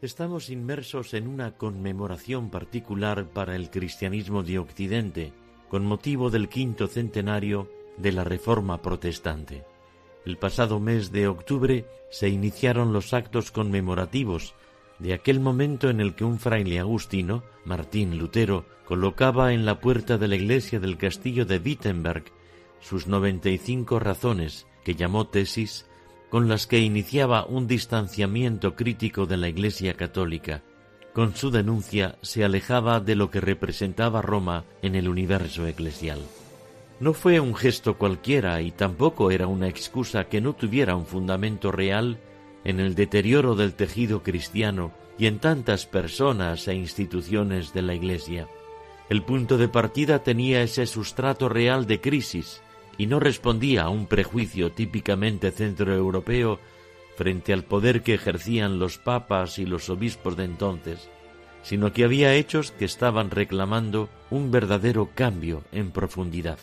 Estamos inmersos en una conmemoración particular para el cristianismo de Occidente, con motivo del quinto centenario de la Reforma Protestante. El pasado mes de octubre se iniciaron los actos conmemorativos de aquel momento en el que un fraile agustino, Martín Lutero, colocaba en la puerta de la iglesia del castillo de Wittenberg sus 95 razones, que llamó tesis, con las que iniciaba un distanciamiento crítico de la Iglesia católica. Con su denuncia se alejaba de lo que representaba Roma en el universo eclesial. No fue un gesto cualquiera y tampoco era una excusa que no tuviera un fundamento real en el deterioro del tejido cristiano y en tantas personas e instituciones de la Iglesia. El punto de partida tenía ese sustrato real de crisis y no respondía a un prejuicio típicamente centroeuropeo frente al poder que ejercían los papas y los obispos de entonces, sino que había hechos que estaban reclamando un verdadero cambio en profundidad.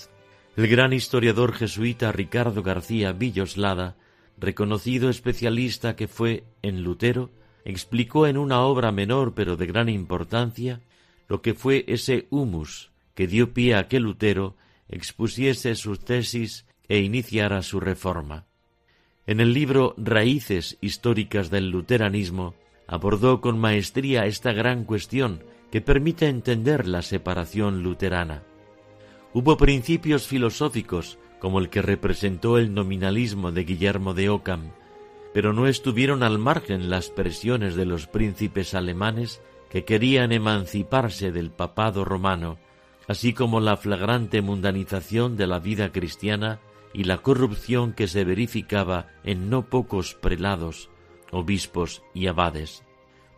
El gran historiador jesuita Ricardo García Villoslada, reconocido especialista que fue en Lutero, explicó en una obra menor pero de gran importancia lo que fue ese humus que dio pie a que Lutero expusiese sus tesis e iniciara su reforma. En el libro Raíces históricas del luteranismo abordó con maestría esta gran cuestión que permite entender la separación luterana. Hubo principios filosóficos como el que representó el nominalismo de Guillermo de Ockham, pero no estuvieron al margen las presiones de los príncipes alemanes que querían emanciparse del papado romano, así como la flagrante mundanización de la vida cristiana y la corrupción que se verificaba en no pocos prelados, obispos y abades.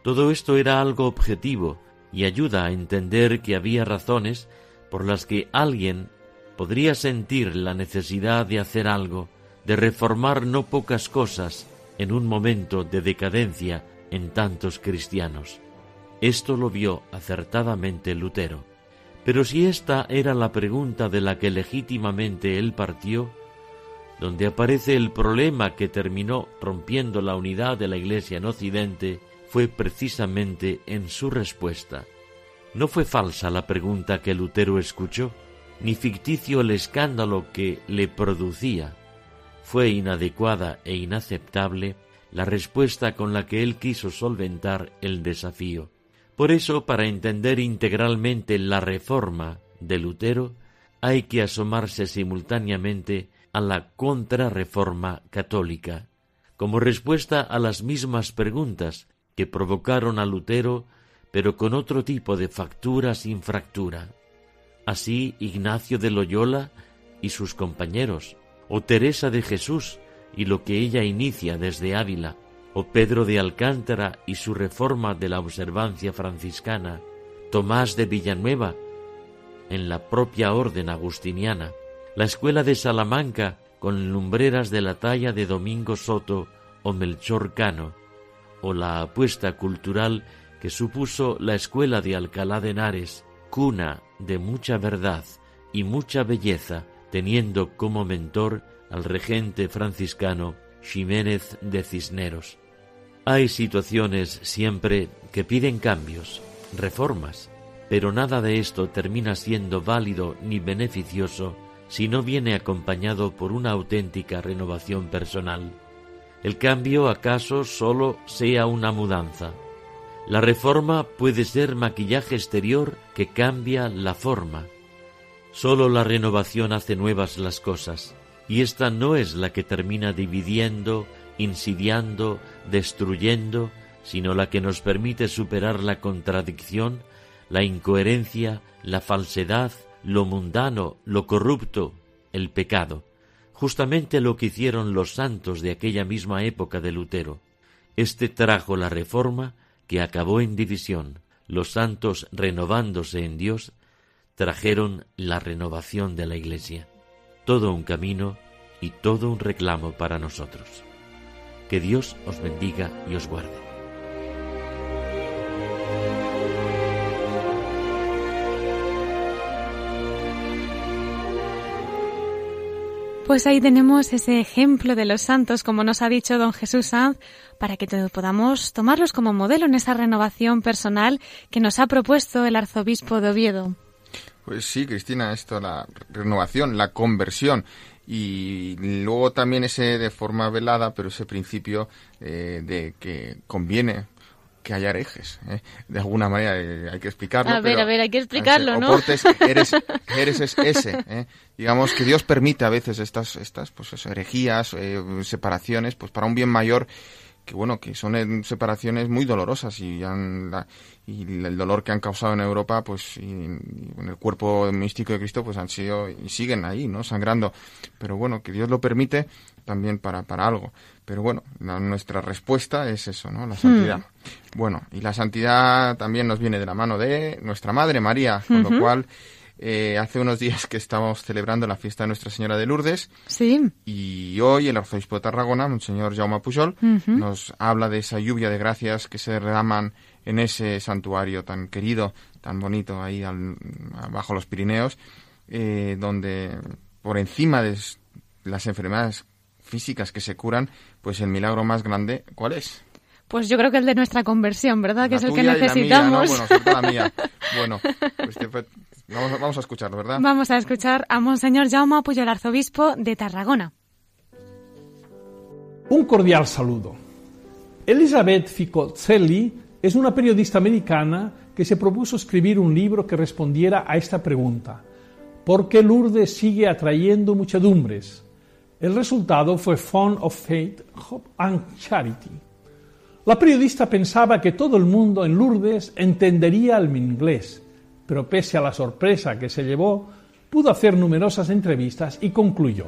Todo esto era algo objetivo y ayuda a entender que había razones por las que alguien podría sentir la necesidad de hacer algo, de reformar no pocas cosas en un momento de decadencia en tantos cristianos. Esto lo vio acertadamente Lutero. Pero si esta era la pregunta de la que legítimamente él partió, donde aparece el problema que terminó rompiendo la unidad de la Iglesia en Occidente, fue precisamente en su respuesta. No fue falsa la pregunta que Lutero escuchó, ni ficticio el escándalo que le producía. Fue inadecuada e inaceptable la respuesta con la que él quiso solventar el desafío. Por eso, para entender integralmente la reforma de Lutero, hay que asomarse simultáneamente a la contrarreforma católica, como respuesta a las mismas preguntas que provocaron a Lutero, pero con otro tipo de factura sin fractura. Así Ignacio de Loyola y sus compañeros, o Teresa de Jesús y lo que ella inicia desde Ávila, o Pedro de Alcántara y su reforma de la observancia franciscana, Tomás de Villanueva en la propia orden agustiniana, la escuela de Salamanca con lumbreras de la talla de Domingo Soto o Melchor Cano, o la apuesta cultural que supuso la escuela de Alcalá de Henares, cuna de mucha verdad y mucha belleza, teniendo como mentor al regente franciscano Ximénez de Cisneros. Hay situaciones siempre que piden cambios, reformas, pero nada de esto termina siendo válido ni beneficioso si no viene acompañado por una auténtica renovación personal. El cambio acaso solo sea una mudanza. La reforma puede ser maquillaje exterior que cambia la forma. Solo la renovación hace nuevas las cosas, y esta no es la que termina dividiendo, insidiando, destruyendo, sino la que nos permite superar la contradicción, la incoherencia, la falsedad, lo mundano, lo corrupto, el pecado, justamente lo que hicieron los santos de aquella misma época de Lutero. Este trajo la reforma que acabó en división. Los santos, renovándose en Dios, trajeron la renovación de la Iglesia. Todo un camino y todo un reclamo para nosotros. Que Dios os bendiga y os guarde. Pues ahí tenemos ese ejemplo de los santos, como nos ha dicho don Jesús Sanz, para que podamos tomarlos como modelo en esa renovación personal que nos ha propuesto el arzobispo de Oviedo. Pues sí, Cristina, esto, la renovación, la conversión y luego también ese de forma velada, pero ese principio eh, de que conviene que haya herejes. ¿eh? De alguna manera eh, hay que explicarlo. A ver, a ver, hay que explicarlo, ¿no? eres, eres es ese. ¿eh? Digamos que Dios permite a veces estas, estas pues herejías, eh, separaciones, pues para un bien mayor que bueno, que son separaciones muy dolorosas y, han, y el dolor que han causado en Europa, pues en el cuerpo místico de Cristo, pues han sido y siguen ahí, ¿no? Sangrando. Pero bueno, que Dios lo permite también para, para algo. Pero bueno, nuestra respuesta es eso, ¿no? La santidad. Hmm. Bueno, y la santidad también nos viene de la mano de nuestra Madre María, con lo cual eh, hace unos días que estamos celebrando la fiesta de Nuestra Señora de Lourdes. Sí. Y hoy el arzobispo de Tarragona, Monseñor Jaume Pujol, nos habla de esa lluvia de gracias que se derraman en ese santuario tan querido, tan bonito ahí al, bajo los Pirineos, eh, donde por encima de las enfermedades físicas que se curan, pues el milagro más grande, ¿cuál es? Pues yo creo que el de nuestra conversión, ¿verdad? que es el que necesitamos. Bueno, la mía. Bueno, pues vamos, a escucharlo, ¿verdad? Vamos a escuchar a Monseñor Jaume Puyol, arzobispo de Tarragona. Un cordial saludo. Elizabeth Ficozzelli es una periodista americana que se propuso escribir un libro que respondiera a esta pregunta. ¿Por qué Lourdes sigue atrayendo muchedumbres? El resultado fue Fond of Faith, Hope and Charity. La periodista pensaba que todo el mundo en Lourdes entendería el inglés, pero pese a la sorpresa que se llevó, pudo hacer numerosas entrevistas y concluyó.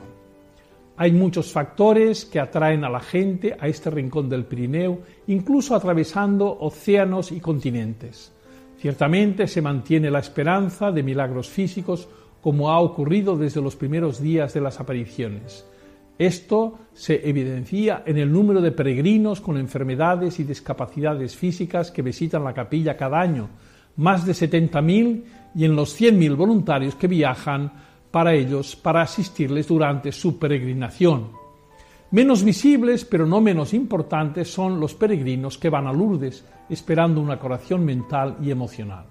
Hay muchos factores que atraen a la gente a este rincón del Pirineo, incluso atravesando océanos y continentes. Ciertamente se mantiene la esperanza de milagros físicos como ha ocurrido desde los primeros días de las apariciones. Esto se evidencia en el número de peregrinos con enfermedades y discapacidades físicas que visitan la capilla cada año, más de 70.000 y en los 100.000 voluntarios que viajan para ellos para asistirles durante su peregrinación. Menos visibles, pero no menos importantes, son los peregrinos que van a Lourdes esperando una curación mental y emocional.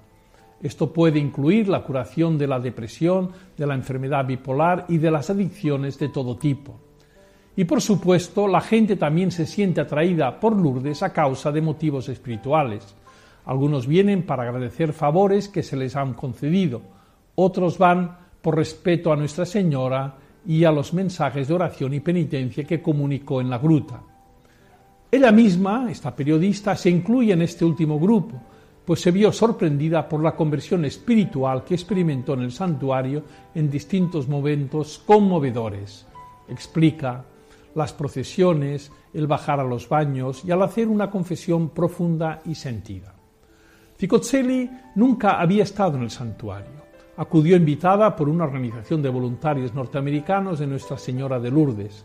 Esto puede incluir la curación de la depresión, de la enfermedad bipolar y de las adicciones de todo tipo. Y por supuesto, la gente también se siente atraída por Lourdes a causa de motivos espirituales. Algunos vienen para agradecer favores que se les han concedido, otros van por respeto a Nuestra Señora y a los mensajes de oración y penitencia que comunicó en la gruta. Ella misma, esta periodista, se incluye en este último grupo, pues se vio sorprendida por la conversión espiritual que experimentó en el santuario en distintos momentos conmovedores. Explica las procesiones, el bajar a los baños y al hacer una confesión profunda y sentida. Ficozzelli nunca había estado en el santuario. Acudió invitada por una organización de voluntarios norteamericanos de Nuestra Señora de Lourdes.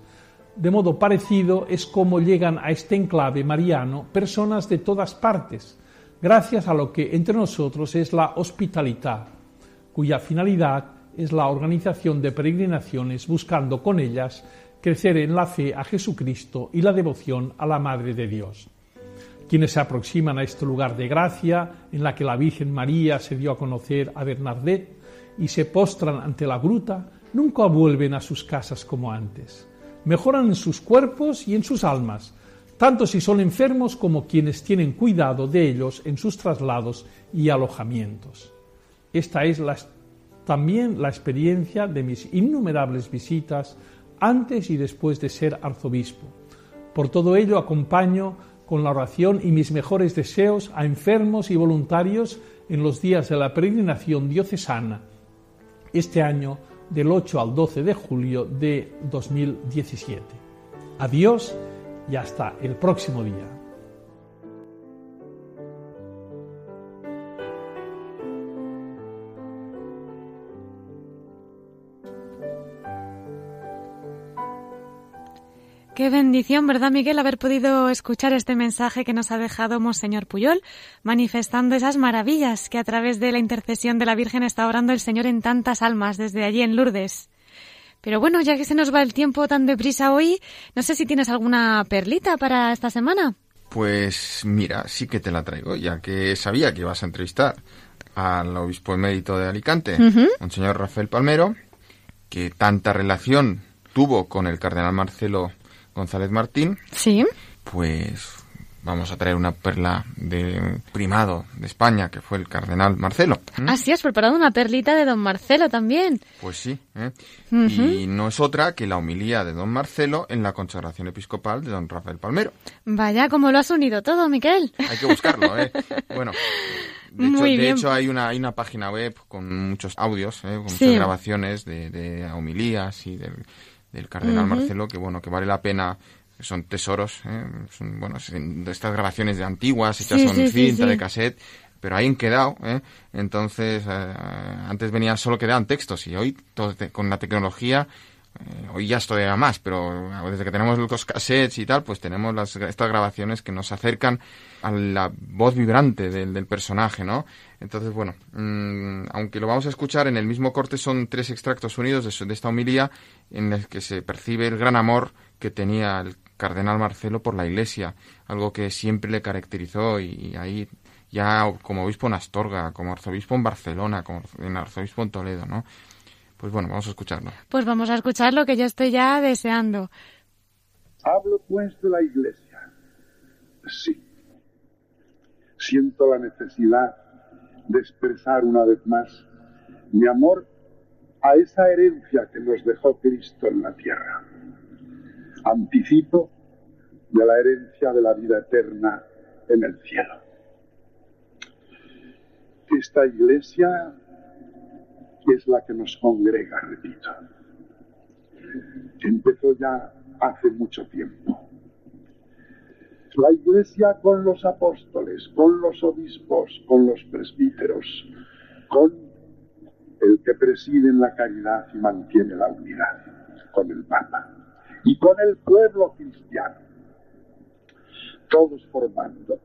De modo parecido es como llegan a este enclave mariano personas de todas partes, gracias a lo que entre nosotros es la hospitalidad, cuya finalidad es la organización de peregrinaciones buscando con ellas crecer en la fe a Jesucristo y la devoción a la Madre de Dios. Quienes se aproximan a este lugar de gracia, en la que la Virgen María se dio a conocer a Bernadette, y se postran ante la gruta, nunca vuelven a sus casas como antes. Mejoran en sus cuerpos y en sus almas, tanto si son enfermos como quienes tienen cuidado de ellos en sus traslados y alojamientos. Esta es también la experiencia de mis innumerables visitas antes y después de ser arzobispo. Por todo ello acompaño con la oración y mis mejores deseos a enfermos y voluntarios en los días de la peregrinación diocesana, este año del 8 al 12 de julio de 2017. Adiós y hasta el próximo día. Qué bendición, ¿verdad, Miguel, haber podido escuchar este mensaje que nos ha dejado Monseñor Puyol, manifestando esas maravillas que a través de la intercesión de la Virgen está orando el Señor en tantas almas desde allí en Lourdes. Pero bueno, ya que se nos va el tiempo tan deprisa hoy, no sé si tienes alguna perlita para esta semana. Pues mira, sí que te la traigo, ya que sabía que ibas a entrevistar al obispo emérito de Alicante, Monseñor Rafael Palmero, que tanta relación tuvo con el cardenal Marcelo González Martín. Sí. Pues vamos a traer una perla de primado de España, que fue el cardenal Marcelo. Ah, sí, has preparado una perlita de don Marcelo también. Pues sí. ¿eh? Y no es otra que la homilía de don Marcelo en la consagración episcopal de don Rafael Palmero. Vaya, cómo lo has unido todo, Miquel. Hay que buscarlo, ¿eh? Bueno. De hecho, de hecho hay, una, hay una página web con muchos audios, ¿eh? con muchas grabaciones de, de homilías y de del cardenal Marcelo, que bueno, que vale la pena son tesoros, ¿eh? son, bueno, estas grabaciones de antiguas, hechas con cinta de cassette, pero ahí han quedado, ¿eh? entonces eh, antes venía solo quedaban textos y hoy con la tecnología eh, hoy ya esto era más, pero desde que tenemos los cassettes y tal, pues tenemos las, estas grabaciones que nos acercan a la voz vibrante del, del personaje, ¿no? Entonces, bueno, mmm, aunque lo vamos a escuchar en el mismo corte, son tres extractos unidos de, de esta homilía en el que se percibe el gran amor que tenía el cardenal Marcelo por la Iglesia, algo que siempre le caracterizó y, y ahí ya como obispo en Astorga, como arzobispo en Barcelona, como en arzobispo en Toledo, ¿no? Pues bueno, vamos a escucharlo. Pues vamos a escuchar lo que yo estoy ya deseando. Hablo pues de la Iglesia. Sí. Siento la necesidad de expresar una vez más mi amor a esa herencia que nos dejó Cristo en la tierra. Anticipo de la herencia de la vida eterna en el cielo. Esta iglesia es la que nos congrega, repito. Empezó ya hace mucho tiempo. La iglesia con los apóstoles, con los obispos, con los presbíteros, con el que preside en la caridad y mantiene la unidad, con el Papa y con el pueblo cristiano, todos formando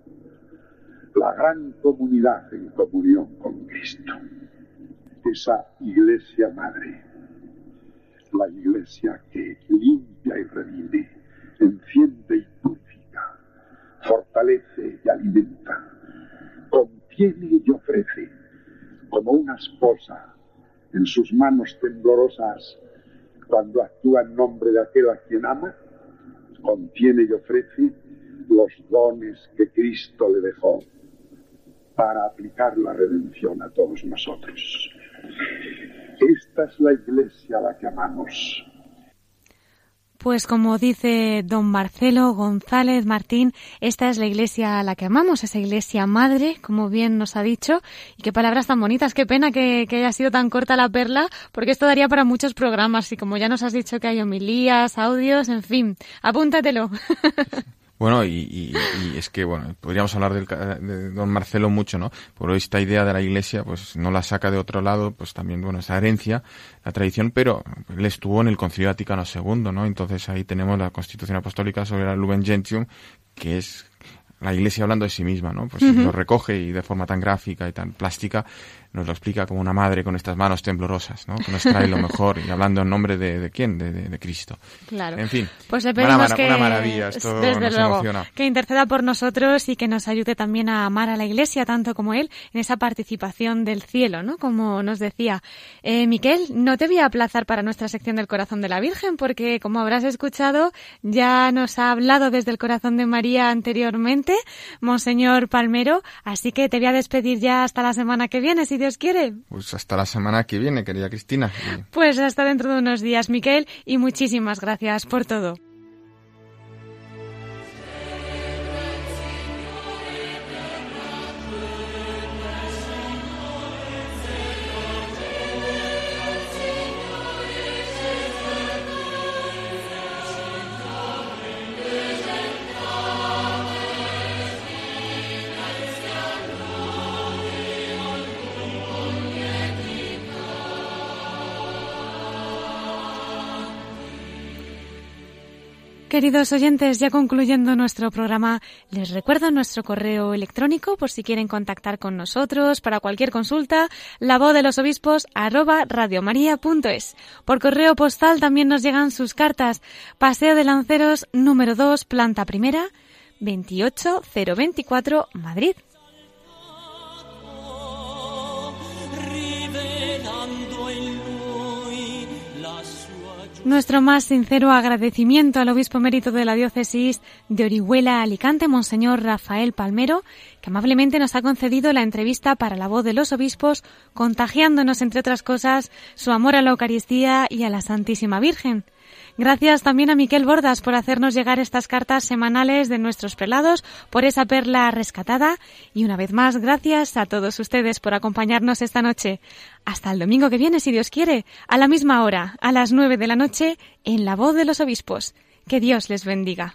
la gran comunidad en comunión con Cristo. Esa iglesia madre, la iglesia que limpia y revive, enciende y fortalece y alimenta, contiene y ofrece, como una esposa en sus manos temblorosas cuando actúa en nombre de aquel a quien ama, contiene y ofrece los dones que Cristo le dejó para aplicar la redención a todos nosotros. Esta es la iglesia a la que amamos. Pues como dice don Marcelo González Martín, esta es la iglesia a la que amamos, esa iglesia madre, como bien nos ha dicho. Y qué palabras tan bonitas, qué pena que, que haya sido tan corta la perla, porque esto daría para muchos programas. Y como ya nos has dicho que hay homilías, audios, en fin, apúntatelo. Bueno, y, y, y, es que, bueno, podríamos hablar del, de don Marcelo mucho, ¿no? Por esta idea de la iglesia, pues no la saca de otro lado, pues también, bueno, esa herencia, la tradición, pero él estuvo en el Concilio Vaticano II, ¿no? Entonces ahí tenemos la Constitución Apostólica sobre la Lumen Gentium, que es la Iglesia hablando de sí misma, ¿no? Pues lo recoge y de forma tan gráfica y tan plástica nos lo explica como una madre con estas manos temblorosas, ¿no? Que nos trae lo mejor y hablando en nombre de, de quién, de, de, de, Cristo. Claro. En fin, pues le pedimos una, que, una maravilla, esto desde nos luego, emociona. que interceda por nosotros y que nos ayude también a amar a la Iglesia tanto como él en esa participación del cielo, ¿no? Como nos decía. Eh, Miquel, no te voy a aplazar para nuestra sección del corazón de la Virgen porque, como habrás escuchado, ya nos ha hablado desde el corazón de María anteriormente, Monseñor Palmero, así que te voy a despedir ya hasta la semana que viene, si Dios quiere. Pues hasta la semana que viene, querida Cristina. Pues hasta dentro de unos días, Miquel, y muchísimas gracias por todo. Queridos oyentes, ya concluyendo nuestro programa, les recuerdo nuestro correo electrónico por si quieren contactar con nosotros para cualquier consulta, la voz de los obispos arroba radiomaria.es. Por correo postal también nos llegan sus cartas. Paseo de Lanceros número 2, planta primera, 28024, Madrid. Nuestro más sincero agradecimiento al obispo emérito de la diócesis de Orihuela, Alicante, Monseñor Rafael Palmero, que amablemente nos ha concedido la entrevista para la voz de los obispos, contagiándonos, entre otras cosas, su amor a la Eucaristía y a la Santísima Virgen. Gracias también a Miquel Bordas por hacernos llegar estas cartas semanales de nuestros prelados, por esa perla rescatada y una vez más gracias a todos ustedes por acompañarnos esta noche. Hasta el domingo que viene, si Dios quiere, a la misma hora, a las nueve de la noche, en la voz de los obispos. Que Dios les bendiga.